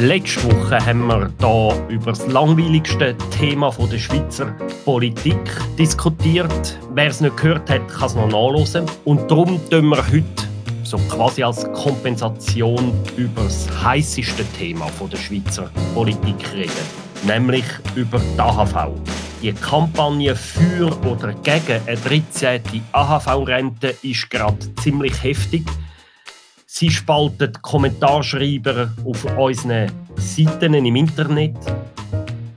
Letzte Woche haben wir hier über das langweiligste Thema der Schweizer Politik diskutiert. Wer es nicht gehört hat, kann es noch nachlesen. Und darum tun wir heute so quasi als Kompensation über das heißeste Thema der Schweizer Politik reden, nämlich über die AHV. Die Kampagne für oder gegen eine 13. AHV-Rente ist gerade ziemlich heftig. Sie spaltet Kommentarschreiber auf unseren Seiten im Internet.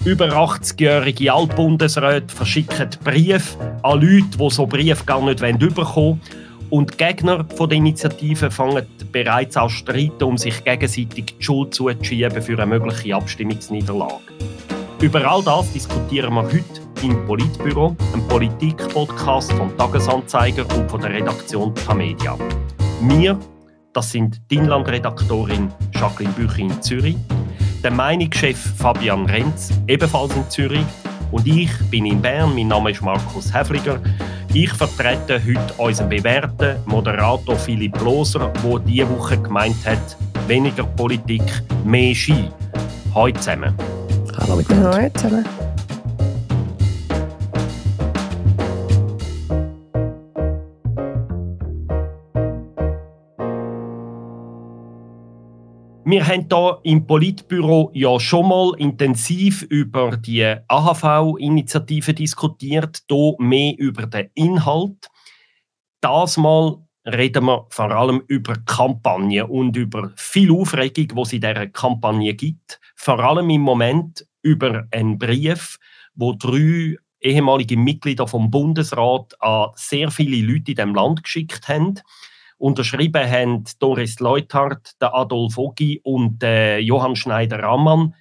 Über 80-jährige Altbundesräte verschicken Briefe an Leute, die so Briefe gar nicht bekommen wollen. Und die Gegner der Initiative fangen bereits an streiten, um sich gegenseitig die Schuld zuzuschieben für eine mögliche Abstimmungsniederlage. Über all das diskutieren wir heute im Politbüro, einem Politik-Podcast vom Tagesanzeiger und von der Redaktion Tamedia. Wir, das sind die Inlandredaktorin Jacqueline Büchi in Zürich, der Meinungschef Fabian Renz, ebenfalls in Zürich, und ich bin in Bern. Mein Name ist Markus Häfliger. Ich vertrete heute unseren bewährten Moderator Philipp Loser, der diese Woche gemeint hat, weniger Politik, mehr Ski. Hallo zusammen. Hallo miteinander. Hallo zusammen. Wir haben hier im Politbüro ja schon mal intensiv über die AHV-Initiative diskutiert, hier mehr über den Inhalt. Das Mal reden wir vor allem über Kampagne und über viel Aufregung, die es in dieser Kampagne gibt. Vor allem im Moment über einen Brief, wo drei ehemalige Mitglieder vom Bundesrat an sehr viele Leute in dem Land geschickt haben. Unterschrieben haben Doris Leuthardt, der Adolf Ogi und der Johann Schneider-Rammann.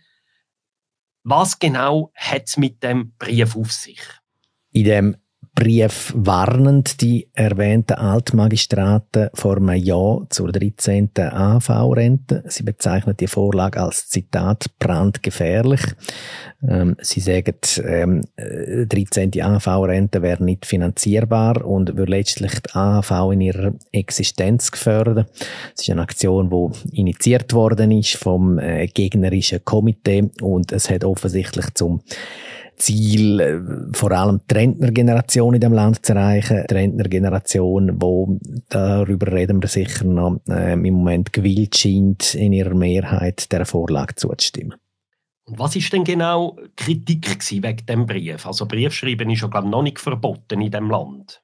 Was genau hat es mit dem Brief auf sich? In dem Brief warnend die erwähnten Altmagistraten vor einem Ja zur 13. AV-Rente. Sie bezeichnen die Vorlage als Zitat brandgefährlich. Ähm, sie sagen, ähm, 13. Äh, AV-Rente wäre nicht finanzierbar und würde letztlich die AHV in ihrer Existenz gefördern. Es ist eine Aktion, die initiiert worden ist vom äh, gegnerischen Komitee und es hat offensichtlich zum Ziel, äh, vor allem die Rentnergeneration in dem Land zu erreichen. Die Rentnergeneration, wo darüber reden wir sicher noch, äh, im Moment gewillt scheint, in ihrer Mehrheit der Vorlage zuzustimmen. Was ist denn genau Kritik wegen dem Brief? Also Briefschreiben ist ja glaube ich, noch nicht verboten in dem Land.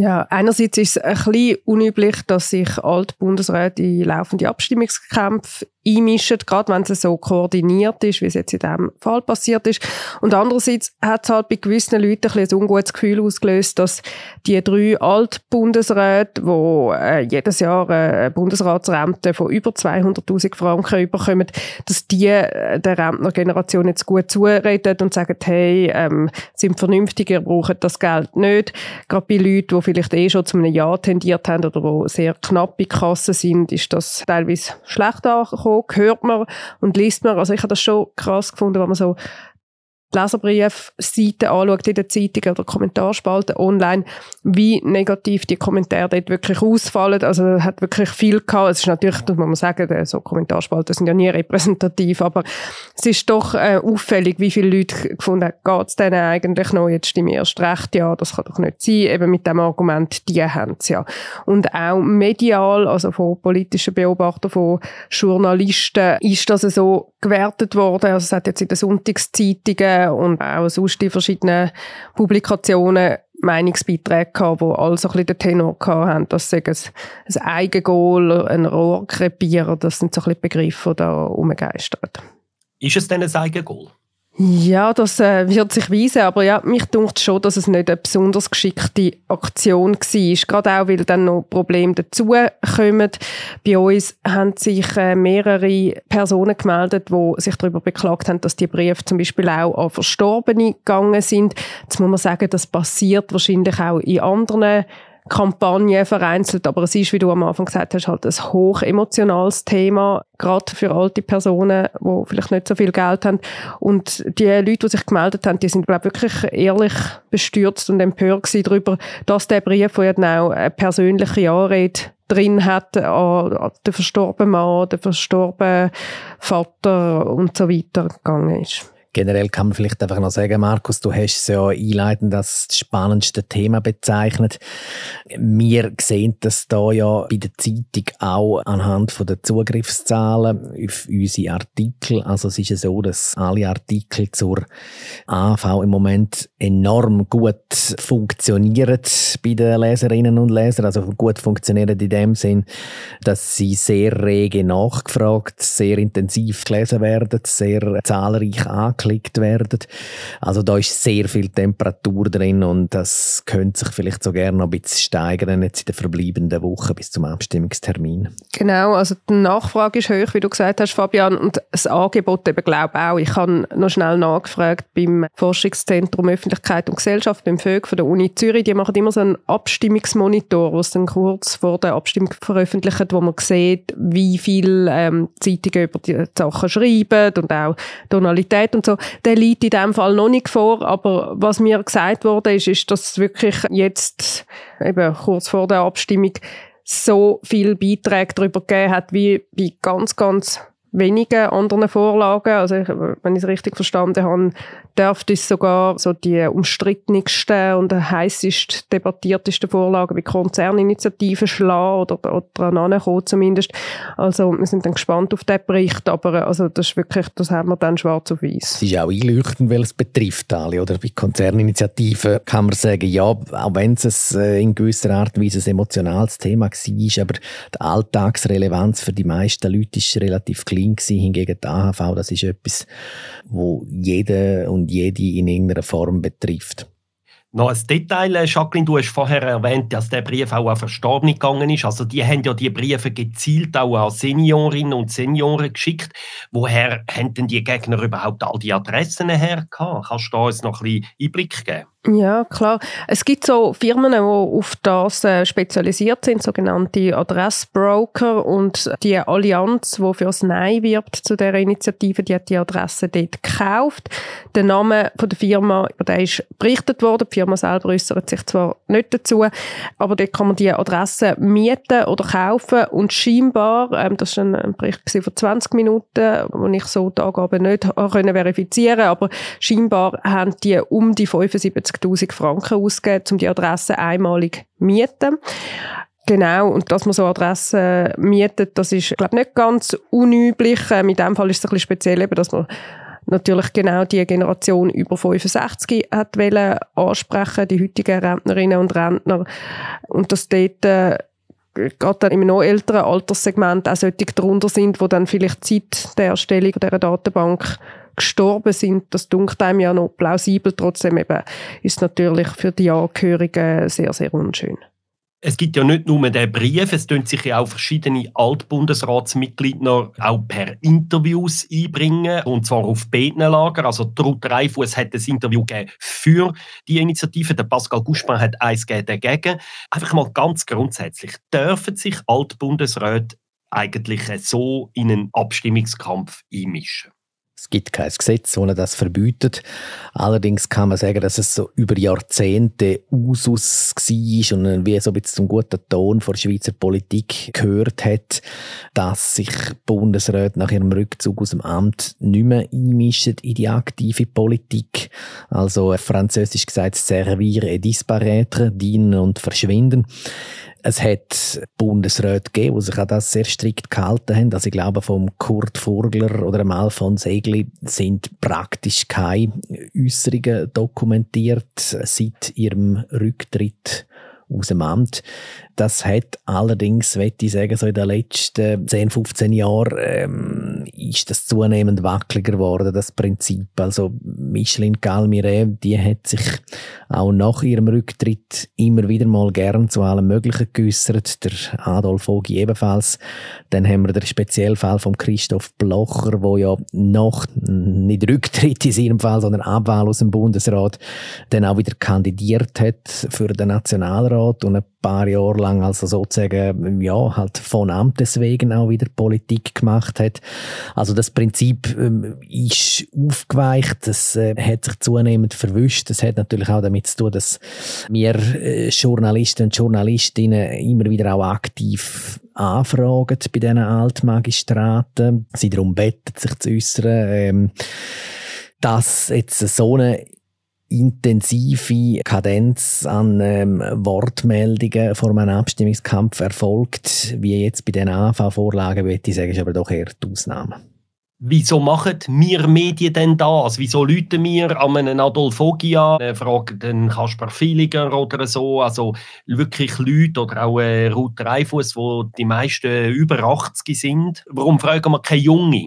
Ja, einerseits ist es ein bisschen unüblich, dass sich Altbundesräte in laufende Abstimmungskämpfe einmischen, gerade wenn es so koordiniert ist, wie es jetzt in diesem Fall passiert ist. Und andererseits hat es halt bei gewissen Leuten ein, ein ungutes Gefühl ausgelöst, dass die drei Altbundesräte, die äh, jedes Jahr eine Bundesratsrente von über 200'000 Franken bekommen, dass die äh, der Rentnergeneration jetzt gut zureden und sagen, hey, ähm, sind vernünftiger, brauchen das Geld nicht. Gerade bei Leuten, die vielleicht eh schon zu einem Ja tendiert haben oder die sehr knappe Kassen sind, ist das teilweise schlecht angekommen hört man und liest man. Also ich habe das schon krass gefunden, wenn man so Leserbriefseiten anschaut in der Zeitung oder Kommentarspalten online, wie negativ die Kommentare dort wirklich ausfallen. Also hat wirklich viel gehabt. Es ist natürlich, das muss man sagen, so Kommentarspalten sind ja nie repräsentativ, aber es ist doch äh, auffällig, wie viele Leute gefunden haben, geht es denen eigentlich noch, jetzt stimmt erst recht, ja, das kann doch nicht sein, eben mit dem Argument, die haben es ja. Und auch medial, also von politischen Beobachtern, von Journalisten, ist das so gewertet worden. Also es hat jetzt in den Sonntagszeitungen und auch sonst in verschiedenen Publikationen Meinungsbeiträge gehabt, die alle so ein bisschen den Tenor hatten, dass ein, ein Eigengoal, ein Rohrkrepier, das sind so ein bisschen Begriffe, die da rumgeistern. Ist es denn ein Eigengoal? Ja, das äh, wird sich weisen, aber ja, mich dunkt schon, dass es nicht eine besonders geschickte Aktion war. Gerade auch, weil dann noch Probleme dazukommen. Bei uns haben sich äh, mehrere Personen gemeldet, die sich darüber beklagt haben, dass die Briefe zum Beispiel auch an Verstorbene gegangen sind. Jetzt muss man sagen, das passiert wahrscheinlich auch in anderen Kampagne vereinzelt, aber es ist, wie du am Anfang gesagt hast, halt ein hochemotionales Thema, gerade für alte Personen, die vielleicht nicht so viel Geld haben. Und die Leute, die sich gemeldet haben, die sind, glaube ich, wirklich ehrlich bestürzt und empört darüber, dass der Brief, der dann auch eine persönliche Anrede drin hat, an den verstorbenen Mann, den verstorbenen Vater und so weiter gegangen ist. Generell kann man vielleicht einfach noch sagen, Markus, du hast es ja einleitend als das spannendste Thema bezeichnet. Wir sehen das da ja bei der Zeitung auch anhand von der Zugriffszahlen auf unsere Artikel. Also es ist ja so, dass alle Artikel zur AV im Moment enorm gut funktionieren bei den Leserinnen und Lesern. Also gut funktionieren in dem Sinn, dass sie sehr rege nachgefragt, sehr intensiv gelesen werden, sehr zahlreich angekündigt angeklickt werden. Also da ist sehr viel Temperatur drin und das könnte sich vielleicht so gerne noch ein bisschen steigern jetzt in den verbleibenden Wochen bis zum Abstimmungstermin. Genau, also die Nachfrage ist hoch, wie du gesagt hast, Fabian, und das Angebot eben glaube auch. Ich habe noch schnell nachgefragt beim Forschungszentrum Öffentlichkeit und Gesellschaft, beim VÖG von der Uni Zürich, die machen immer so einen Abstimmungsmonitor, was dann kurz vor der Abstimmung veröffentlicht, wo man sieht, wie viele ähm, Zeitungen über die Sachen schreiben und auch Tonalität und so so, der liegt in dem Fall noch nicht vor, aber was mir gesagt wurde, ist, ist, dass wirklich jetzt eben kurz vor der Abstimmung so viele Beiträge darüber gegeben hat, wie bei ganz, ganz wenigen anderen Vorlagen. Also ich, wenn ich es richtig verstanden habe, dürfte es sogar so die umstrittensten und heißest debattiertesten Vorlagen wie Konzerninitiativen schlagen oder, oder ankommen zumindest. Also wir sind dann gespannt auf den Bericht, aber also das ist wirklich, das haben wir dann schwarz auf weiß. Es ist auch einleuchtend, weil es betrifft alle. Oder bei Konzerninitiativen kann man sagen, ja, auch wenn es äh, in gewisser Art und Weise ein emotionales Thema war, aber die Alltagsrelevanz für die meisten Leute ist relativ klein. Hingegen die AHV, das ist etwas, wo jeder und jede in irgendeiner Form betrifft. Noch ein Detail, äh, Jacqueline, du hast vorher erwähnt, dass der Brief auch an Verstorbene gegangen ist. Also die haben ja die Briefe gezielt auch an Seniorinnen und Senioren geschickt. Woher haben denn die Gegner überhaupt all die Adressen her Kannst du uns noch ein bisschen Einblick geben? Ja, klar. Es gibt so Firmen, die auf das äh, spezialisiert sind, sogenannte Adressbroker und die Allianz, die für das Nein wirbt zu der Initiative, die hat die Adresse dort gekauft. Der Name von der Firma, über den ist berichtet worden. Die Firma selber äußert sich zwar nicht dazu, aber dort kann man die Adresse mieten oder kaufen und scheinbar, ähm, das war ein Bericht von 20 Minuten, wo ich so die Angaben nicht verifizieren konnte, aber scheinbar haben die um die 75 50.000 Franken ausgeben, um die Adresse einmalig zu mieten. Genau, und dass man so Adressen mietet, das ist, glaube nicht ganz unüblich. Ähm, in dem Fall ist es ein bisschen speziell, eben, dass man natürlich genau die Generation über 65 hat wollen ansprechen, die heutigen Rentnerinnen und Rentner. Und dass dort äh, gerade dann im noch älteren Alterssegment auch solche darunter sind, wo dann vielleicht Zeit der Erstellung dieser Datenbank gestorben sind, das dunkelt einem ja noch plausibel. Trotzdem eben ist es natürlich für die Angehörigen sehr, sehr unschön. Es gibt ja nicht nur den Brief, es tun sich ja auch verschiedene Altbundesratsmitglieder auch per Interviews einbringen, und zwar auf beiden Lager. Also Ruth Dreifuss hat ein Interview gegeben für die Initiative, der Pascal Guspin hat eins dagegen. Einfach mal ganz grundsätzlich, dürfen sich Altbundesräte eigentlich so in einen Abstimmungskampf einmischen? Es gibt kein Gesetz, das das verbietet. Allerdings kann man sagen, dass es so über Jahrzehnte Usus war und wie so ein bisschen zum guten Ton der Schweizer Politik gehört hat, dass sich Bundesräte nach ihrem Rückzug aus dem Amt nicht mehr einmischen in die aktive Politik. Also französisch gesagt, servir et disparaître, dienen und verschwinden. Es hat Bundesräte gegeben, die sich an das sehr strikt gehalten haben. Also ich glaube, vom Kurt Vogler oder dem Alfons Egli sind praktisch keine Äußerungen dokumentiert seit ihrem Rücktritt aus dem Amt. Das hat allerdings, möchte ich sagen, so in den letzten 10, 15 Jahren ähm, ist das zunehmend wackeliger geworden, das Prinzip. Also Micheline Galmire, die hat sich auch nach ihrem Rücktritt immer wieder mal gern zu allem Möglichen geäussert. Der Adolf Ogi ebenfalls. Dann haben wir den Speziellfall von Christoph Blocher, wo ja nach, nicht Rücktritt in seinem Fall, sondern Abwahl aus dem Bundesrat, dann auch wieder kandidiert hat für den Nationalrat und ein paar Jahre lang also sozusagen ja halt von Amtes wegen auch wieder Politik gemacht hat. Also das Prinzip ähm, ist aufgeweicht, das äh, hat sich zunehmend verwischt. Das hat natürlich auch damit zu tun, dass wir äh, Journalisten und Journalistinnen immer wieder auch aktiv anfragen bei diesen Altmagistraten. Sie darum beten, sich zu äußern. Ähm, dass jetzt so eine intensive Kadenz an ähm, Wortmeldungen vor einem Abstimmungskampf erfolgt, wie jetzt bei den AV-Vorlagen, würde ich sagen, ist aber doch eher die Ausnahme. Wieso machen wir Medien denn das? Wieso läuten wir an einen Adolf Ogi an, äh, fragen den Kasper Filiger oder so? Also wirklich Leute oder auch äh, Ruth Dreifuss, wo die meisten über 80 sind. Warum fragen wir keine Junge?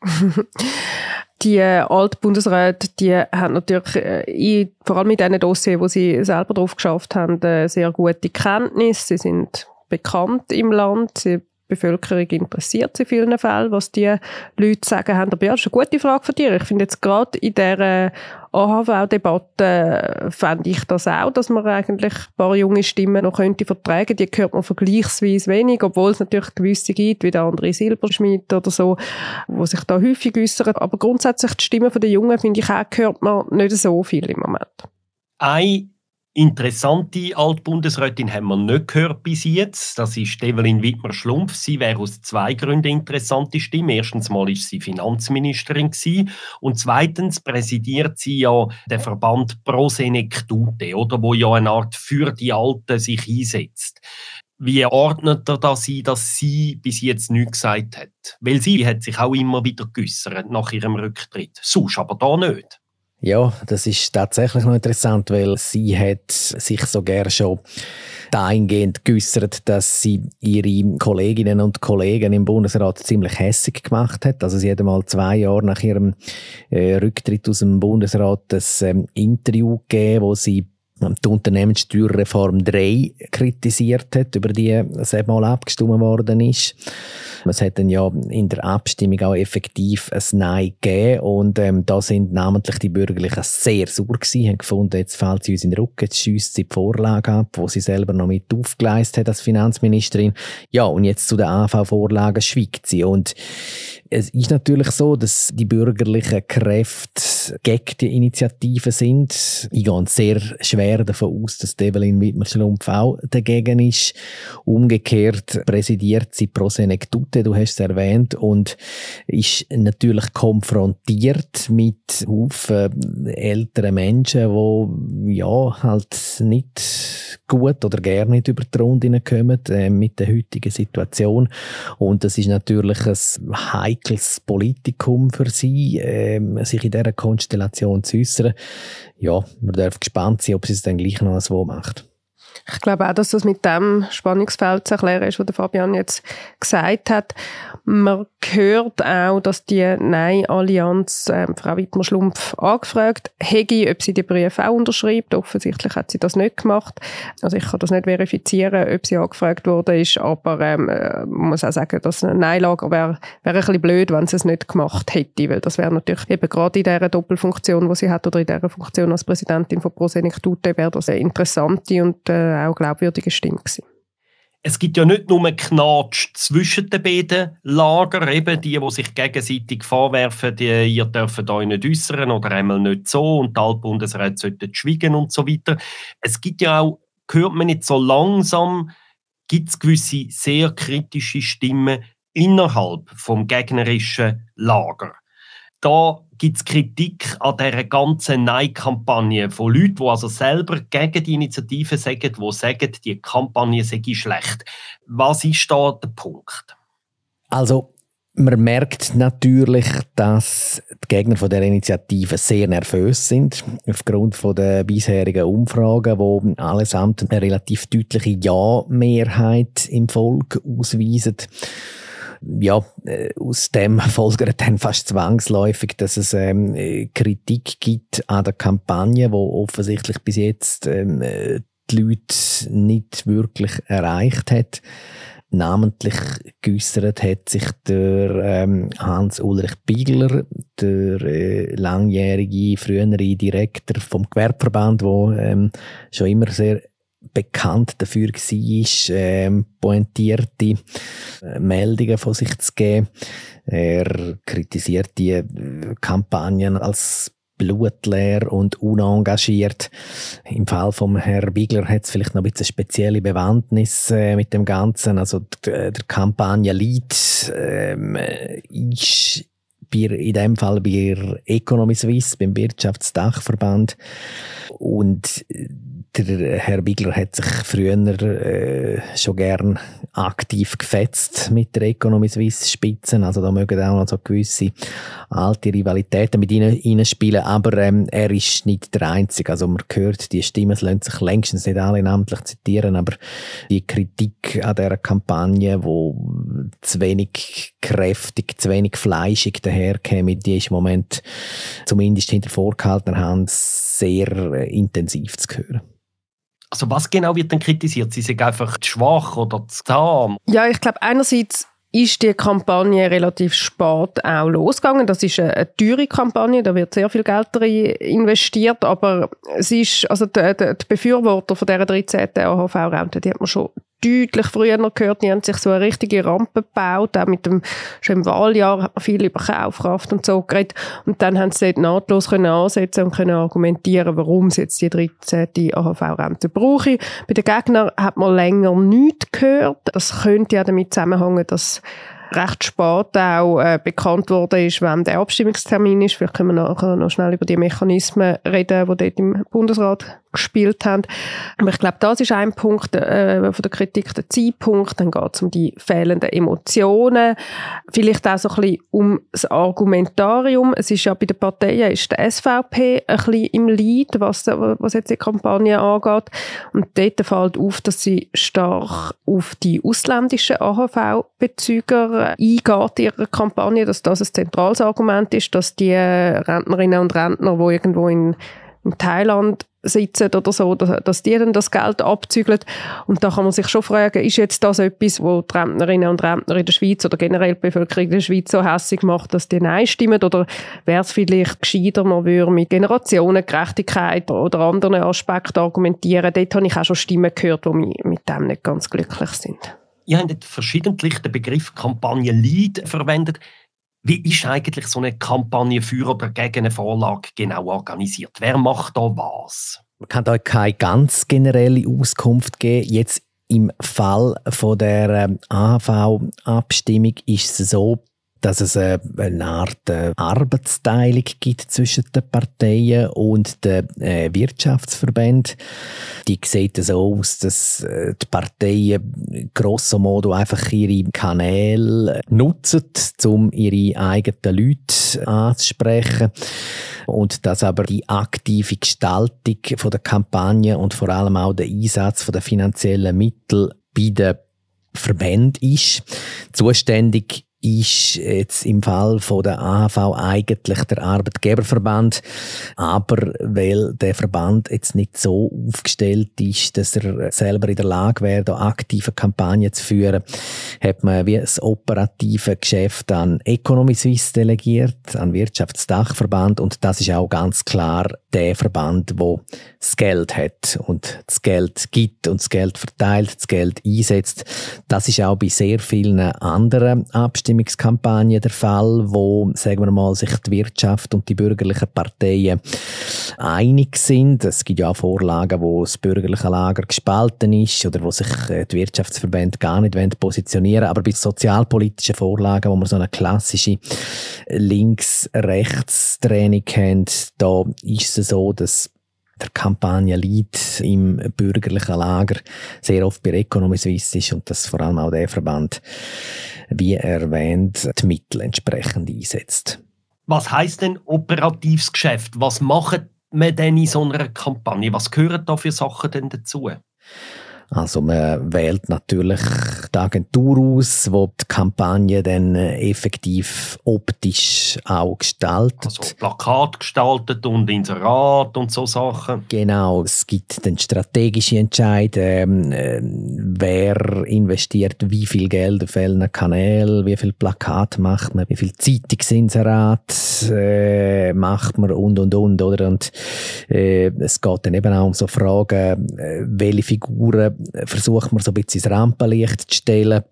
die Altbundesräte, die haben natürlich äh, vor allem in diesen Dossiers, wo sie selber drauf geschafft haben, äh, sehr gute Kenntnis. Sie sind bekannt im Land, sie Bevölkerung interessiert in vielen Fällen, was die Leute sagen haben. Aber ja, das ist eine gute Frage von dir. Ich finde jetzt gerade in dieser AHV-Debatte fände ich das auch, dass man eigentlich ein paar junge Stimmen noch könnte vertragen. Die hört man vergleichsweise wenig, obwohl es natürlich gewisse gibt, wie der andere Silberschmidt oder so, wo sich da häufig äußern. Aber grundsätzlich die Stimmen der Jungen, finde ich auch, hört man nicht so viel im Moment. Ein Interessante Altbundesrätin haben wir nicht gehört bis jetzt. Das ist Evelyn Wittmer-Schlumpf. Sie wäre aus zwei Gründen interessante Stimme. Erstens mal ist sie Finanzministerin gewesen. und zweitens präsidiert sie ja den Verband Pro Senectute, oder wo ja eine Art für die Alten sich einsetzt. Wie ordnet er das ein, dass sie bis jetzt nichts gesagt hat? Weil sie hat sich auch immer wieder geäussert nach ihrem Rücktritt. Sonst aber da nicht. Ja, das ist tatsächlich noch interessant, weil sie hat sich so gern schon dahingehend geäußert, dass sie ihre Kolleginnen und Kollegen im Bundesrat ziemlich hässig gemacht hat. Also sie hat einmal zwei Jahre nach ihrem äh, Rücktritt aus dem Bundesrat das ähm, Interview gegeben, wo sie die Unternehmenssteuerreform 3 kritisiert hat, über die es mal abgestimmt worden ist. Es hat dann ja in der Abstimmung auch effektiv ein Nein gegeben und ähm, da sind namentlich die Bürgerlichen sehr sauer gewesen, haben gefunden, jetzt fällt sie uns in den Rücken, jetzt schiesst sie die Vorlage ab, wo sie selber noch mit aufgeleistet hat als Finanzministerin. Ja, und jetzt zu den AV-Vorlagen schweigt sie und es ist natürlich so, dass die bürgerlichen Kräfte gegen die Initiative sind. Ich gehe sehr schwer davon aus, dass Evelyn Wittmer-Schlumpf auch dagegen ist. Umgekehrt präsidiert sie Pro Senectute, du hast es erwähnt, und ist natürlich konfrontiert mit Haufen älteren Menschen, die ja halt nicht gut oder gerne nicht über die Runde kommen äh, mit der heutigen Situation. Und das ist natürlich ein heikles Politikum für sie, äh, sich in dieser Konstellation zu äußern. Ja, man darf gespannt sein, ob sie es dann gleich noch so macht. Ich glaube auch, dass das mit dem Spannungsfeld zu erklären ist, was Fabian jetzt gesagt hat. Man hört auch, dass die Nein-Allianz äh, Frau Wittmer-Schlumpf angefragt hätte, ob sie die Briefe auch unterschreibt. Offensichtlich hat sie das nicht gemacht. Also ich kann das nicht verifizieren, ob sie angefragt wurde, ist, aber ähm, äh, man muss auch sagen, dass ein Nein-Lager wäre wär ein bisschen blöd, wenn sie es nicht gemacht hätte, weil das wäre natürlich eben gerade in dieser Doppelfunktion, die sie hat, oder in dieser Funktion als Präsidentin von Prosenektute, wäre das eine interessante und äh, auch glaubwürdige Stimme gewesen. Es gibt ja nicht nur Knatsch zwischen den beiden Lagern, eben die, die sich gegenseitig vorwerfen, die, ihr dürft euch nicht äußern oder einmal nicht so und die Altbundesräte sollten schweigen und so weiter. Es gibt ja auch, hört man nicht so langsam, gibt es gewisse sehr kritische Stimmen innerhalb vom gegnerischen Lager da gibt es Kritik an dieser ganzen Nein-Kampagne von Leuten, die also selber gegen die Initiative sagen, die sagen, die Kampagne sei schlecht. Was ist da der Punkt? Also, man merkt natürlich, dass die Gegner von der Initiative sehr nervös sind, aufgrund von der bisherigen Umfragen, wo allesamt eine relativ deutliche Ja-Mehrheit im Volk ausweisen ja, äh, aus dem folgert dann fast zwangsläufig, dass es ähm, Kritik gibt an der Kampagne, wo offensichtlich bis jetzt ähm, äh, die Leute nicht wirklich erreicht hat. Namentlich geäussert hat sich der ähm, Hans-Ulrich Biegler, der äh, langjährige, frühere Direktor vom Gewerbeverband, der ähm, schon immer sehr bekannt dafür war, ähm, pointierte äh, Meldungen von sich zu geben. Er kritisiert die äh, Kampagnen als blutleer und unengagiert. Im Fall vom Herrn Bigler hat es vielleicht noch ein bisschen spezielle Bewandtnis äh, mit dem Ganzen. Also der, der Kampagne-Lead ähm, ist in dem Fall bei Economy Suisse, beim Wirtschaftsdachverband. Und der Herr Bigler hat sich früher äh, schon gern aktiv gefetzt mit der Economy Suisse Spitzen. Also da mögen auch noch so gewisse alte Rivalitäten mit ihnen, spielen. Aber ähm, er ist nicht der Einzige. Also man hört, die Stimmen lassen sich längstens nicht alle namentlich zitieren, aber die Kritik an dieser Kampagne, wo zu wenig kräftig, zu wenig fleischig daherkäme, die ist im Moment zumindest hinter vorgehaltener Hand sehr äh, intensiv zu hören. Also was genau wird denn kritisiert? Sie sind einfach zu schwach oder zu zahm? Ja, ich glaube einerseits ist die Kampagne relativ spät auch losgegangen. Das ist eine, eine teure Kampagne, da wird sehr viel Geld rein investiert, aber es ist, also die, die, Befürworter von dieser 13. AHV-Rente, die hat man schon deutlich früher gehört, die haben sich so eine richtige Rampe gebaut, auch mit dem, schon im Wahljahr hat man viel über Kaufkraft und so geredet und dann haben sie dort nahtlos können ansetzen und können argumentieren, warum sie jetzt die 13. AHV-Rente brauchen. Bei den Gegnern hat man länger nichts gehört. Das könnte ja damit zusammenhängen, dass recht spät auch äh, bekannt worden ist, wann der Abstimmungstermin ist. Vielleicht können wir nachher noch schnell über die Mechanismen reden, die dort im Bundesrat gespielt haben. Aber ich glaube, das ist ein Punkt äh, von der Kritik, der Zeitpunkt. Dann geht es um die fehlenden Emotionen. Vielleicht auch so ein bisschen um das Argumentarium. Es ist ja bei den Parteien ist der SVP ein bisschen im Leid, was, was jetzt die Kampagne angeht. Und dort fällt auf, dass sie stark auf die ausländischen AHV-Bezüger eingeht in ihrer Kampagne, dass das ein zentrales Argument ist, dass die Rentnerinnen und Rentner, die irgendwo in in Thailand sitzen oder so, dass die dann das Geld abzügeln. Und da kann man sich schon fragen, ist jetzt das etwas, wo die Rentnerinnen und Rentner in der Schweiz oder generell die Bevölkerung in der Schweiz so hässlich macht, dass die Nein stimmen? Oder wäre es vielleicht gescheiter, man würde mit Generationengerechtigkeit oder anderen Aspekten argumentieren? Dort habe ich auch schon Stimmen gehört, die mit dem nicht ganz glücklich sind. Ihr habt verschiedentlich den Begriff Kampagne Lead verwendet. Wie ist eigentlich so eine Kampagne für oder gegen eine Vorlage genau organisiert? Wer macht da was? Man kann da keine ganz generelle Auskunft geben. Jetzt im Fall von der ähm, AHV-Abstimmung ist es so, dass es äh, eine Art äh, Arbeitsteilung gibt zwischen den Parteien und den äh, Wirtschaftsverbänden. Die sieht so aus, dass die Parteien grosso modo einfach ihre Kanäle nutzen, um ihre eigenen Leute anzusprechen und dass aber die aktive Gestaltung der Kampagne und vor allem auch der Einsatz der finanziellen Mittel bei den Verbänden ist. Zuständig ist jetzt im Fall von der AHV eigentlich der Arbeitgeberverband, aber weil der Verband jetzt nicht so aufgestellt ist, dass er selber in der Lage wäre, da aktive Kampagnen zu führen, hat man wie das operative Geschäft an Economy Suisse delegiert, an Wirtschaftsdachverband und das ist auch ganz klar der Verband, wo das Geld hat und das Geld gibt und das Geld verteilt, das Geld einsetzt. Das ist auch bei sehr vielen anderen Abstimmungskampagnen der Fall, wo, sagen wir mal, sich die Wirtschaft und die bürgerlichen Parteien einig sind. Es gibt ja auch Vorlagen, wo das bürgerliche Lager gespalten ist oder wo sich äh, die Wirtschaftsverbände gar nicht positionieren wollen. Aber bei sozialpolitischen Vorlagen, wo man so eine klassische Links-Rechts-Training haben, da ist es so, dass der Kampagnenlead im bürgerlichen Lager sehr oft bei Economy Suisse ist und dass vor allem auch der Verband, wie erwähnt, die Mittel entsprechend einsetzt. Was heißt denn operatives Geschäft? Was macht man denn in so einer Kampagne? Was gehören da für Sachen denn dazu? Also man wählt natürlich die Agentur aus, wo die Kampagne dann äh, effektiv optisch auch gestaltet. Also Plakat gestaltet und Inserat und so Sachen. Genau, es gibt dann strategische Entscheidungen, äh, wer investiert wie viel Geld auf welchen Kanal, wie viel Plakat macht man, wie viel Zeitungsinserat äh, macht man und und und oder und äh, es geht dann eben auch um so Fragen, äh, welche Figuren versucht man so ein bisschen ins Rampenlicht zu stellen.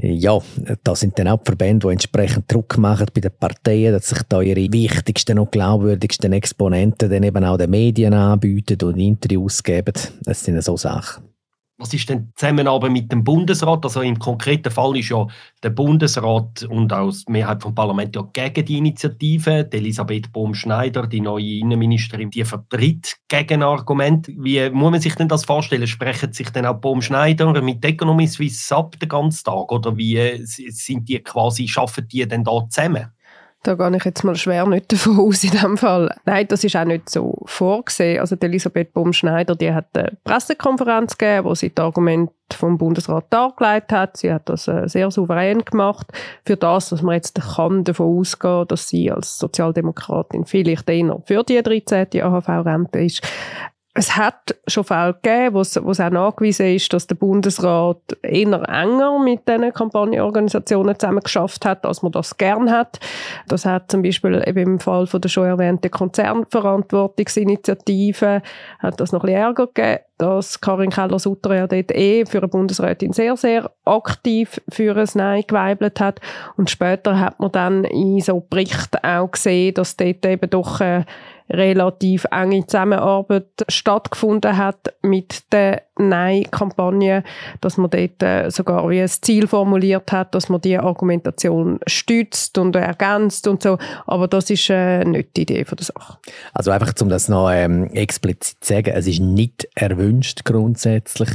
Ja, da sind dann auch die Verbände, die entsprechend Druck machen bei den Parteien, dass sich da ihre wichtigsten und glaubwürdigsten Exponenten dann eben auch den Medien anbieten und Interviews geben. Das sind so Sachen. Was ist denn Zusammenarbeit mit dem Bundesrat? Also im konkreten Fall ist ja der Bundesrat und auch die Mehrheit vom Parlament ja gegen die Initiative. Die Elisabeth Bohm-Schneider, die neue Innenministerin, die vertritt Gegenargumente. Wie muss man sich denn das vorstellen? Sprechen sich denn auch Bohm-Schneider mit Economy Suisse ab den ganzen Tag? Oder wie sind die quasi, schaffen die denn da zusammen? Da gehe ich jetzt mal schwer nicht davon aus in dem Fall. Nein, das ist auch nicht so vorgesehen. Also die Elisabeth Baumschneider, die hat eine Pressekonferenz gegeben, wo sie das Argument vom Bundesrat dargelegt hat. Sie hat das äh, sehr souverän gemacht. Für das, dass man jetzt kann davon ausgehen, dass sie als Sozialdemokratin vielleicht eher für die 13. AHV-Rente ist es hat schon Fälle gegeben, wo es, auch nachgewiesen ist, dass der Bundesrat eher enger mit diesen Kampagnenorganisationen zusammen geschafft hat, als man das gern hat. Das hat zum Beispiel eben im Fall von der schon erwähnten Konzernverantwortungsinitiative hat das noch ein bisschen Ärger gegeben, dass Karin Keller-Sutter ja dort eh für eine Bundesrätin sehr, sehr aktiv für ein Nein geweibelt hat. Und später hat man dann in so Berichten auch gesehen, dass dort eben doch äh, relativ enge Zusammenarbeit stattgefunden hat mit der Nein-Kampagne, dass man dort äh, sogar wie ein Ziel formuliert hat, dass man die Argumentation stützt und ergänzt und so. Aber das ist äh, nicht die Idee von der Sache. Also einfach, um das noch ähm, explizit zu sagen, es ist nicht erwünscht grundsätzlich,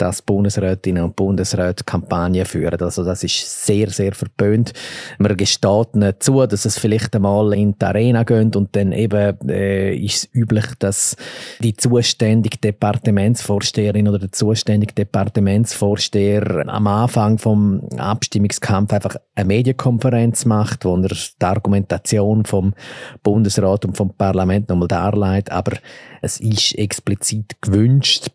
dass Bundesrätinnen und Bundesräte Kampagnen führen. Also das ist sehr, sehr verpönt. Man gesteht nicht zu, dass es vielleicht einmal in die Arena geht und dann eben äh, ist es üblich, dass die zuständige Departementsvorsteherin oder der zuständige Departementsvorsteher am Anfang vom Abstimmungskampf einfach eine Medienkonferenz macht, wo er die Argumentation vom Bundesrat und vom Parlament nochmal darlegt. Aber es ist explizit gewünscht,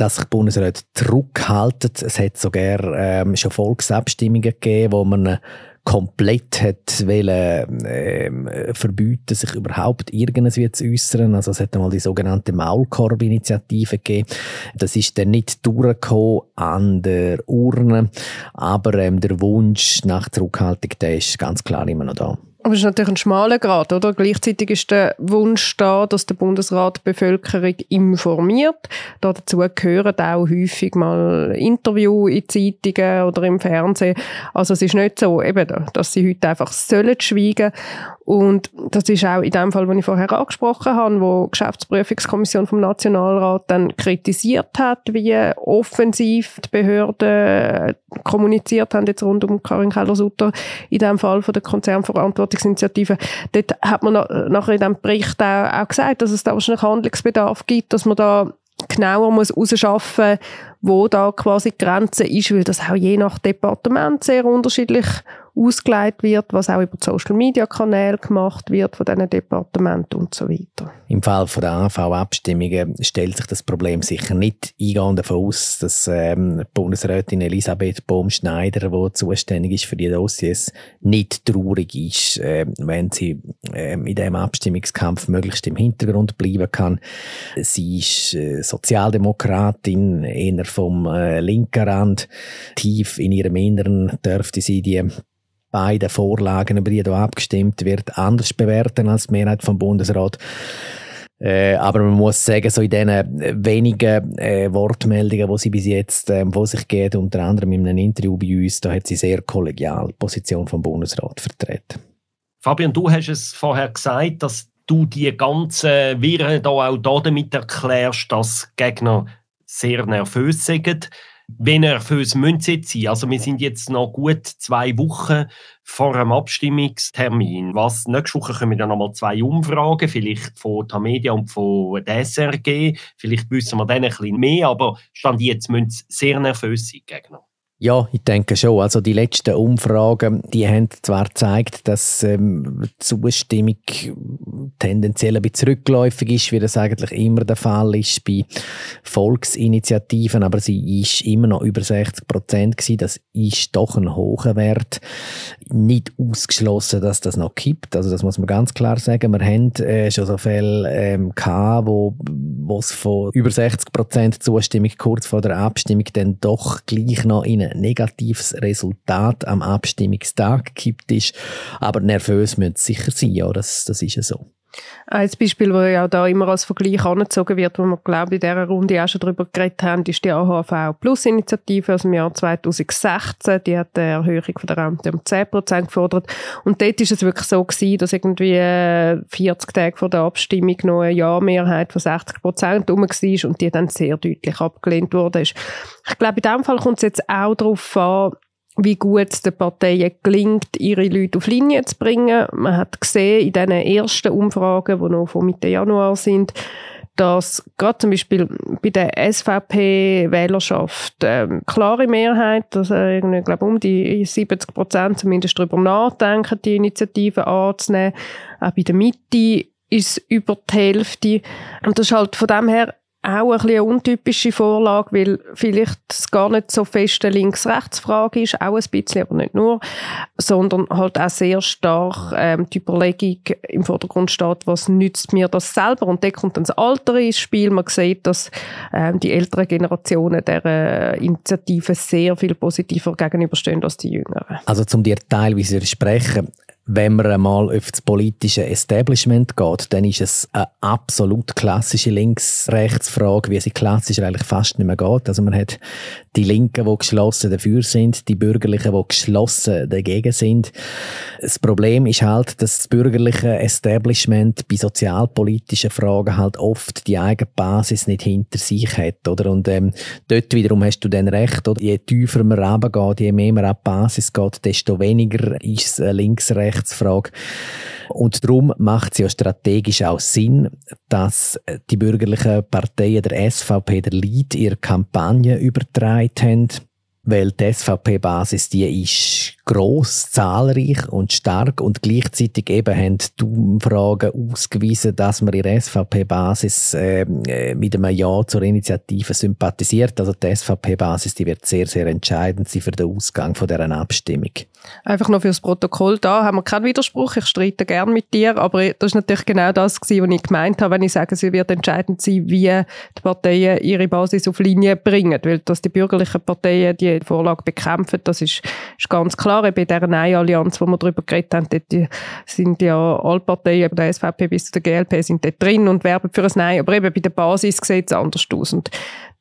dass sich Bundesrat zurückhalten. Es hat sogar ähm, schon Volksabstimmungen gegeben, wo man komplett hat wollen, ähm, verbieten, sich überhaupt irgendwas zu äußern. Also es hat einmal die sogenannte Maulkorb-Initiative gegeben. Das ist dann nicht durchgekommen an der Urne, aber ähm, der Wunsch nach Zurückhaltung, der ist ganz klar immer noch da. Aber es ist natürlich ein schmaler Grad, oder? Gleichzeitig ist der Wunsch da, dass der Bundesrat die Bevölkerung informiert. dazu gehören auch häufig mal Interviews in Zeitungen oder im Fernsehen. Also es ist nicht so, eben, dass sie heute einfach sollen schweigen und das ist auch in dem Fall, den ich vorher angesprochen habe, wo die Geschäftsprüfungskommission vom Nationalrat dann kritisiert hat, wie offensiv die Behörden kommuniziert haben, jetzt rund um Karin Keller-Sutter, in dem Fall von der Konzernverantwortungsinitiative. Dort hat man nachher in diesem Bericht auch, auch gesagt, dass es da wahrscheinlich Handlungsbedarf gibt, dass man da genauer muss herausschaffen wo da quasi die Grenze ist, weil das auch je nach Departement sehr unterschiedlich ausgelegt wird, was auch über die Social Media Kanäle gemacht wird von diesen Departementen und so weiter. Im Fall von der AV-Abstimmungen stellt sich das Problem sicher nicht eingehend davon aus, dass ähm, Bundesrätin Elisabeth Bohm-Schneider, die zuständig ist für die Dossiers, nicht traurig ist, äh, wenn sie äh, in diesem Abstimmungskampf möglichst im Hintergrund bleiben kann. Sie ist äh, Sozialdemokratin, eher vom äh, linken Rand. Tief in ihrem Inneren dürfte sie die beiden Vorlagen, über die hier abgestimmt wird, anders bewerten als die Mehrheit vom Bundesrat. Äh, aber man muss sagen, so in diesen wenigen äh, Wortmeldungen, die sie bis jetzt äh, vor sich geht, unter anderem in einem Interview bei uns, da hat sie sehr kollegial die Position vom Bundesrat vertreten. Fabian, du hast es vorher gesagt, dass du die ganzen Wirren da auch damit erklärst, dass Gegner sehr nervös sind. Wie nervös müssen Sie jetzt sein? Also wir sind jetzt noch gut zwei Wochen vor einem Abstimmungstermin. Was, nächste Woche kommen dann nochmal zwei Umfragen, vielleicht von Tamedia und von der SRG. Vielleicht wissen wir dann ein bisschen mehr, aber Stand jetzt müssen Sie sehr nervös sein, Gegner. Ja, ich denke schon. Also die letzten Umfragen, die haben zwar gezeigt, dass ähm, Zustimmung tendenziell ein bisschen rückläufig ist, wie das eigentlich immer der Fall ist bei Volksinitiativen, aber sie ist immer noch über 60 Prozent gewesen. Das ist doch ein hoher Wert. Nicht ausgeschlossen, dass das noch kippt. Also das muss man ganz klar sagen. Wir haben äh, schon so Fälle ähm, gehabt, wo es von über 60 Prozent Zustimmung kurz vor der Abstimmung dann doch gleich noch in negatives Resultat am Abstimmungstag gibt ist. Aber nervös müssen sie sicher sein, ja, das, das ist ja so. Ein Beispiel, das ja da immer als Vergleich angezogen wird, wo wir, glaube ich, in dieser Runde auch schon darüber geredet haben, ist die AHV Plus Initiative aus dem Jahr 2016. Die hat eine Erhöhung von der Rente um 10% gefordert. Und dort ist es wirklich so gewesen, dass irgendwie 40 äh, Tage vor der Abstimmung noch eine Ja-Mehrheit von 60% rum war und die dann sehr deutlich abgelehnt wurde. Ich glaube, in diesem Fall kommt es jetzt auch darauf an, wie gut es den Parteien gelingt, ihre Leute auf Linie zu bringen. Man hat gesehen in diesen ersten Umfragen, die noch von Mitte Januar sind, dass gerade zum Beispiel bei der SVP-Wählerschaft ähm, klare Mehrheit, also irgendwie, glaube um die 70 Prozent zumindest darüber nachdenken, die Initiative anzunehmen. Auch bei der Mitte ist über die Hälfte. Und das ist halt von dem her auch ein bisschen eine untypische Vorlage, weil vielleicht es gar nicht so fest eine Links-Rechts-Frage ist, auch ein bisschen, aber nicht nur, sondern halt auch sehr stark ähm, die Überlegung im Vordergrund steht, was nützt mir das selber? Und da kommt dann das Alter ins Spiel. Man sieht, dass ähm, die älteren Generationen der Initiative sehr viel positiver gegenüberstehen als die jüngeren. Also zum dir teilweise widersprechen, wenn man einmal auf das politische Establishment geht, dann ist es eine absolut klassische Links-Rechts-Frage, wie sie klassisch eigentlich fast nicht mehr geht. Also man hat die Linken, die geschlossen dafür sind, die Bürgerlichen, die geschlossen dagegen sind. Das Problem ist halt, dass das bürgerliche Establishment bei sozialpolitischen Fragen halt oft die eigene Basis nicht hinter sich hat, oder? Und ähm, dort wiederum hast du dann recht, oder? Je tiefer man runtergeht, je mehr man an die Basis geht, desto weniger ist es links-rechts Rechtsfrage. Und darum macht es ja strategisch auch Sinn, dass die bürgerlichen Parteien der SVP der Lead ihre Kampagne übertragen haben, weil die SVP-Basis die ist gross, zahlreich und stark und gleichzeitig eben haben die Umfragen ausgewiesen, dass man ihre SVP-Basis ähm, äh, mit einem Ja zur Initiative sympathisiert. Also die SVP-Basis, die wird sehr, sehr entscheidend sein für den Ausgang von dieser Abstimmung. Einfach noch fürs Protokoll da haben wir keinen Widerspruch. Ich streite gern mit dir, aber das ist natürlich genau das was ich gemeint habe, wenn ich sage, sie wird entscheidend sein, wie die Parteien ihre Basis auf Linie bringen, weil dass die bürgerlichen Parteien die Vorlage bekämpfen, das ist, ist ganz klar klar, bei dieser Nein-Allianz, wo wir darüber geredet haben, dort sind ja alle Parteien, der SVP bis zu der GLP, sind dort drin und werben für ein Nein. Aber eben bei der Basis sieht es anders aus. Und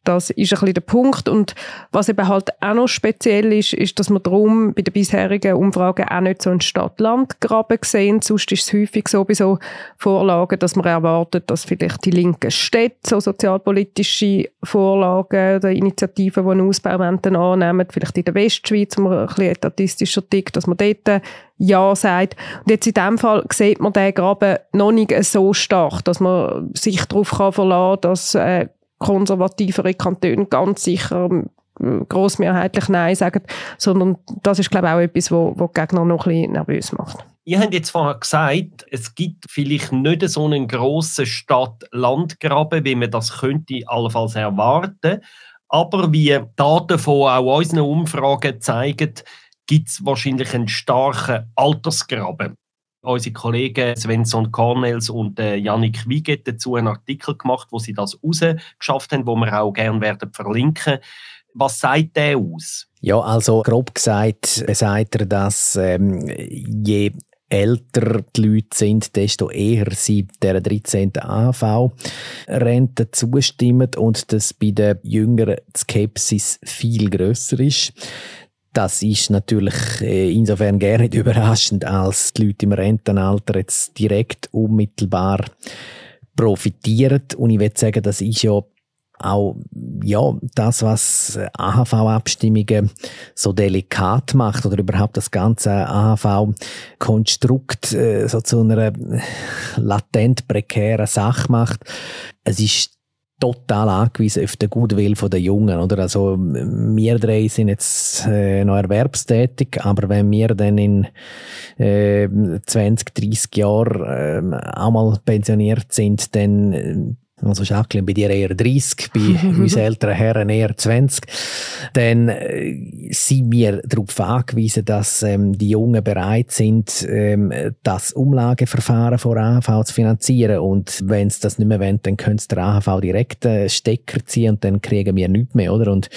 das ist ein bisschen der Punkt. Und was eben halt auch noch speziell ist, ist, dass wir darum bei den bisherigen Umfragen auch nicht so einen Stadt-Land-Graben sehen. Sonst ist es häufig so bei so Vorlagen, dass man erwartet, dass vielleicht die linken Städte so sozialpolitische Vorlagen oder Initiativen, die einen Ausbau annehmen, vielleicht in der Westschweiz, wo man ein bisschen etatistischer tickt, dass man dort ja sagt. Und jetzt in dem Fall sieht man den Graben noch nicht so stark, dass man sich darauf verlassen kann, dass äh, konservativere Kantone ganz sicher äh, grossmehrheitlich Nein sagen, sondern das ist, glaube ich, auch etwas, wo die Gegner noch ein bisschen nervös macht. Ihr habt jetzt vorher gesagt, es gibt vielleicht nicht so einen grossen Stadt-Land-Graben, wie man das könnte allenfalls erwarten. Aber wie Daten von auch unseren Umfragen zeigen, gibt es wahrscheinlich einen starken Altersgraben unsere Kollegen Svensson Cornels und äh, Yannick Wiegett dazu einen Artikel gemacht, wo sie das rausgeschafft haben, wo wir auch gerne werden verlinken. Was sagt der aus? Ja, also grob gesagt sagt er, dass ähm, je älter die Leute sind, desto eher sie der 13. AV-Rente zustimmen und dass bei den Jüngeren die Skepsis viel grösser ist. Das ist natürlich äh, insofern gerne nicht überraschend, als die Leute im Rentenalter jetzt direkt unmittelbar profitieren. Und ich würde sagen, das ist ja auch ja, das, was AHV-Abstimmungen so delikat macht oder überhaupt das ganze AHV-Konstrukt äh, so zu einer latent prekären Sache macht. Es ist total angewiesen auf den Gutwill der Jungen, oder? Also, wir drei sind jetzt äh, noch erwerbstätig, aber wenn wir dann in äh, 20, 30 Jahren äh, auch mal pensioniert sind, dann äh, also Jacqueline, bei dir eher 30, bei uns älteren Herren eher 20, dann äh, sind wir darauf angewiesen, dass ähm, die Jungen bereit sind, ähm, das Umlageverfahren von AHV zu finanzieren. Und wenn sie das nicht mehr wollen, dann können sie der AHV direkt äh, Stecker ziehen und dann kriegen wir nichts mehr, oder? Und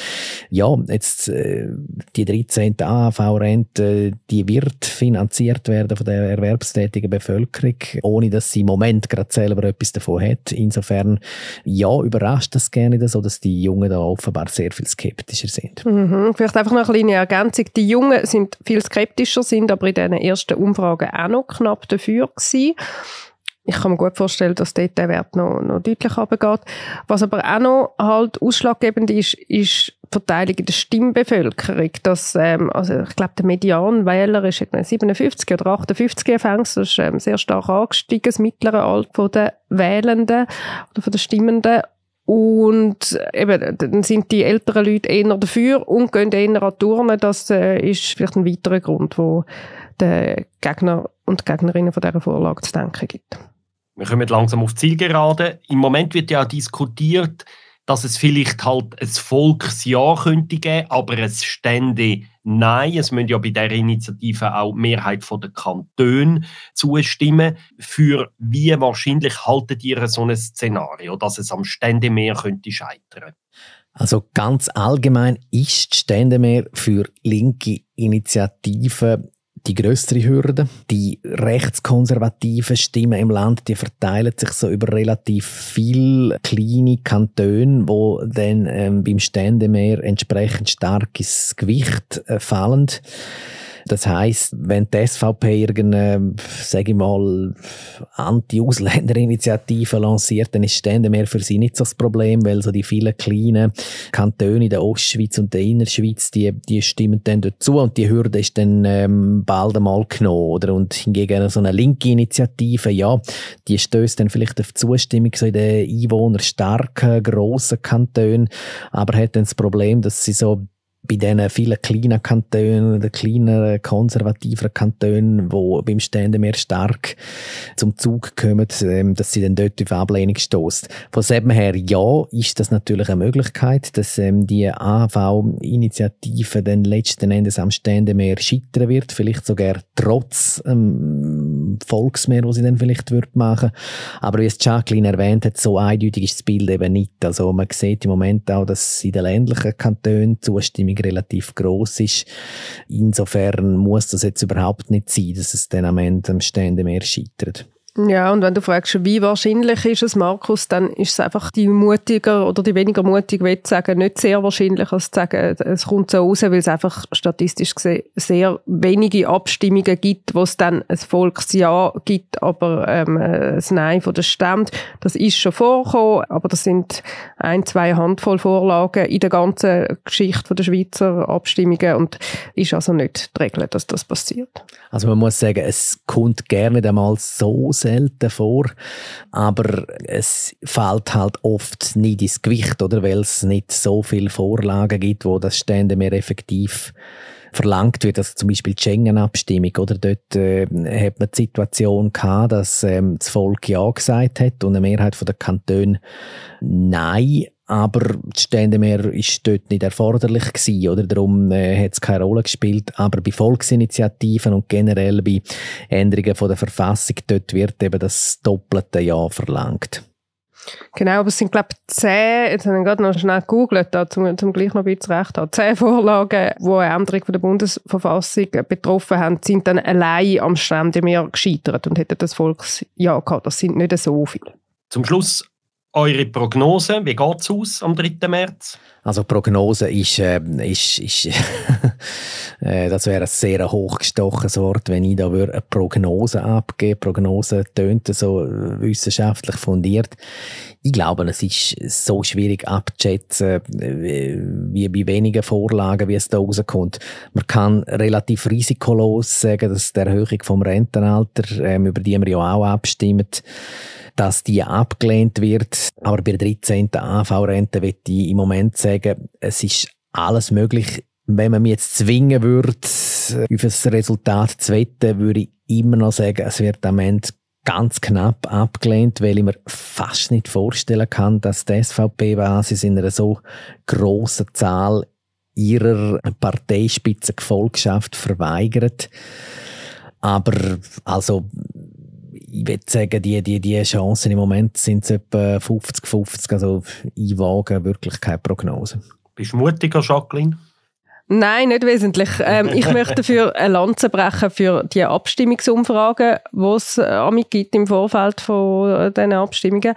ja, jetzt äh, die 13. AHV-Rente, die wird finanziert werden von der erwerbstätigen Bevölkerung, ohne dass sie im Moment gerade selber etwas davon hat. Insofern ja, überrascht das gerne so, dass die Jungen da offenbar sehr viel skeptischer sind. Mhm. Vielleicht einfach noch eine kleine Ergänzung. Die Jungen sind viel skeptischer, sind aber in diesen ersten Umfragen auch noch knapp dafür gewesen. Ich kann mir gut vorstellen, dass dort der Wert noch, noch deutlich runtergeht. Was aber auch noch halt ausschlaggebend ist, ist die Verteilung in der Stimmbevölkerung. Dass, ähm, also ich glaube, der Medianwähler ist etwa 57 oder 58 Anfangs. Das ist ähm, sehr stark angestiegen, das mittlere Alter der Wählenden oder der Stimmenden. Und eben, dann sind die älteren Leute eher dafür und gehen eher an Turnen. Das äh, ist vielleicht ein weiterer Grund, wo den Gegner und Gegnerinnen von dieser Vorlage zu denken gibt. Wir kommen langsam auf Zielgerade. Im Moment wird ja diskutiert, dass es vielleicht halt ein Volksjahr könnte geben, aber es stände Nein. Es müssen ja bei der Initiative auch die Mehrheit der Kantone zustimmen. Für wie wahrscheinlich haltet ihr so ein Szenario, dass es am Ständemehr könnte scheitern? Also ganz allgemein ist die Ständemehr für linke Initiativen die größere Hürde. Die rechtskonservativen Stimmen im Land, die verteilen sich so über relativ viele kleine Kantone, wo dann ähm, beim Ständemeer entsprechend starkes Gewicht äh, fallen. Das heißt, wenn die SVP irgendeine, sage ich mal, Anti-Ausländer-Initiative lanciert, dann ist Ständemeer für sie nicht so das Problem, weil so die vielen kleinen Kantone in der Ostschweiz und der Innerschweiz, die, die stimmen dann dazu und die Hürde ist dann ähm, bald einmal genommen, oder? Und hingegen so eine linke Initiative, ja, die stößt dann vielleicht auf Zustimmung so in den einwohnerstarken, grossen Kantonen, aber hat dann das Problem, dass sie so bei diesen vielen kleinen Kantonen, den kleinen konservativen Kantonen, die beim Ständemeer stark zum Zug kommen, ähm, dass sie dann dort auf Ablehnung stoßt. Von dem her, ja, ist das natürlich eine Möglichkeit, dass ähm, die AV-Initiative dann letzten Endes am Ständemeer scheitern wird, vielleicht sogar trotz ähm, Volksmeer, wo sie dann vielleicht wird machen. Aber wie es Jacqueline erwähnt hat, so eindeutig ist das Bild eben nicht. Also man sieht im Moment auch, dass in den ländlichen Kantonen Zustimmung Wahrnehmung relativ groß ist. Insofern muss das jetzt überhaupt nicht sein, dass es dann am Ende am Ständemeer scheitert. Ja, und wenn du fragst, wie wahrscheinlich ist es, Markus, dann ist es einfach die mutiger oder die weniger mutig, will sagen, nicht sehr wahrscheinlich, als zu sagen, es kommt so raus, weil es einfach statistisch gesehen sehr wenige Abstimmungen gibt, wo es dann ein Volksja gibt, aber ähm, ein Nein von der Stämme. Das ist schon vorgekommen, aber das sind ein, zwei Handvoll Vorlagen in der ganzen Geschichte der Schweizer Abstimmungen und ist also nicht die Regel, dass das passiert. Also man muss sagen, es kommt gerne einmal so selten vor, aber es fällt halt oft nicht ins Gewicht, oder? Weil es nicht so viele Vorlagen gibt, wo das Stände mehr effektiv verlangt wird, also zum Beispiel die Schengen-Abstimmung, oder dort äh, hat man die Situation gehabt, dass ähm, das Volk Ja gesagt hat und eine Mehrheit der Kantone Nein aber das Ständemeer ist dort nicht erforderlich gewesen, oder? Darum äh, hat es keine Rolle gespielt. Aber bei Volksinitiativen und generell bei Änderungen von der Verfassung, dort wird eben das doppelte Ja verlangt. Genau, aber es sind, glaube ich, zehn, jetzt habe ich gerade noch schnell gegoogelt, da, zum, zum gleich noch ein bisschen recht haben, zehn Vorlagen, die eine Änderung von der Bundesverfassung betroffen haben, sind dann allein am Ständemeer gescheitert und hätten das Volksjahr gehabt. Das sind nicht so viele. Zum Schluss eure Prognose, wie geht es aus am 3. März? Also Prognose ist, äh, ist, ist äh, das wäre ein sehr hochgestochenes Wort, wenn ich da würde eine Prognose abgeben. Prognose tönt so wissenschaftlich fundiert. Ich glaube, es ist so schwierig abzuschätzen, wie bei wenigen Vorlagen, wie es da rauskommt. Man kann relativ risikolos sagen, dass die Erhöhung vom Rentenalter, ähm, über die wir ja auch abstimmen, dass die abgelehnt wird. Aber bei der 13. AV-Rente wird ich im Moment sagen, es ist alles möglich. Wenn man mich jetzt zwingen würde, auf das Resultat zu wetten, würde ich immer noch sagen, es wird am Ende ganz knapp abgelehnt, weil ich mir fast nicht vorstellen kann, dass die SVP-Basis in einer so grossen Zahl ihrer Parteispitze Gefolgschaft verweigert. Aber also ich würde sagen, die, die, die Chancen im Moment sind etwa 50-50. Also ich wage wirklich keine Prognose. Bist du mutiger, Jacqueline? Nein, nicht wesentlich. Ähm, ich möchte dafür eine Lanze brechen für die Abstimmungsumfragen, die es äh, gibt im Vorfeld von äh, diesen Abstimmungen.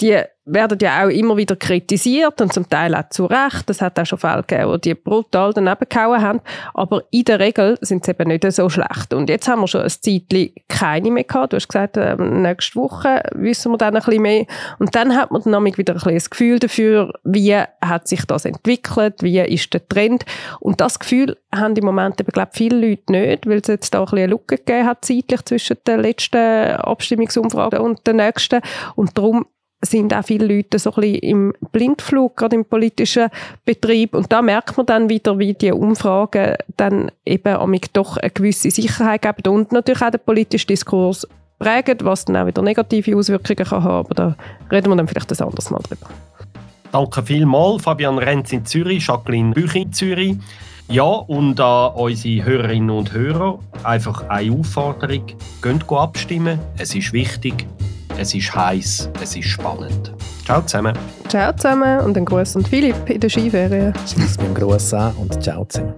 Die werden ja auch immer wieder kritisiert und zum Teil auch zu Recht. Es hat auch schon Fälle gegeben, die brutal daneben gehauen haben. Aber in der Regel sind sie eben nicht so schlecht. Und jetzt haben wir schon ein Zeitchen keine mehr gehabt. Du hast gesagt, äh, nächste Woche wissen wir dann ein bisschen mehr. Und dann hat man dann wieder ein bisschen das Gefühl dafür, wie hat sich das entwickelt, wie ist der Trend. Und das Gefühl haben im Moment eben, glaube viele Leute nicht, weil es jetzt da ein bisschen eine Lücke gegeben hat zeitlich zwischen der letzten Abstimmungsumfrage und der nächsten. Und darum sind auch viele Leute so ein bisschen im Blindflug, gerade im politischen Betrieb. Und da merkt man dann wieder, wie die Umfragen dann eben amig doch eine gewisse Sicherheit geben und natürlich auch den politischen Diskurs prägen, was dann auch wieder negative Auswirkungen kann haben. Aber da reden wir dann vielleicht ein anderes Mal drüber. Danke vielmals, Fabian Renz in Zürich, Jacqueline Büch in Zürich. Ja, und an unsere Hörerinnen und Hörer einfach eine Aufforderung. Geht abstimmen, es ist wichtig es ist heiß, es ist spannend. Ciao zusammen. Ciao zusammen und ein Gruß an Philipp in der Skiferien. Schließ mit dem Gruß an und ciao zusammen.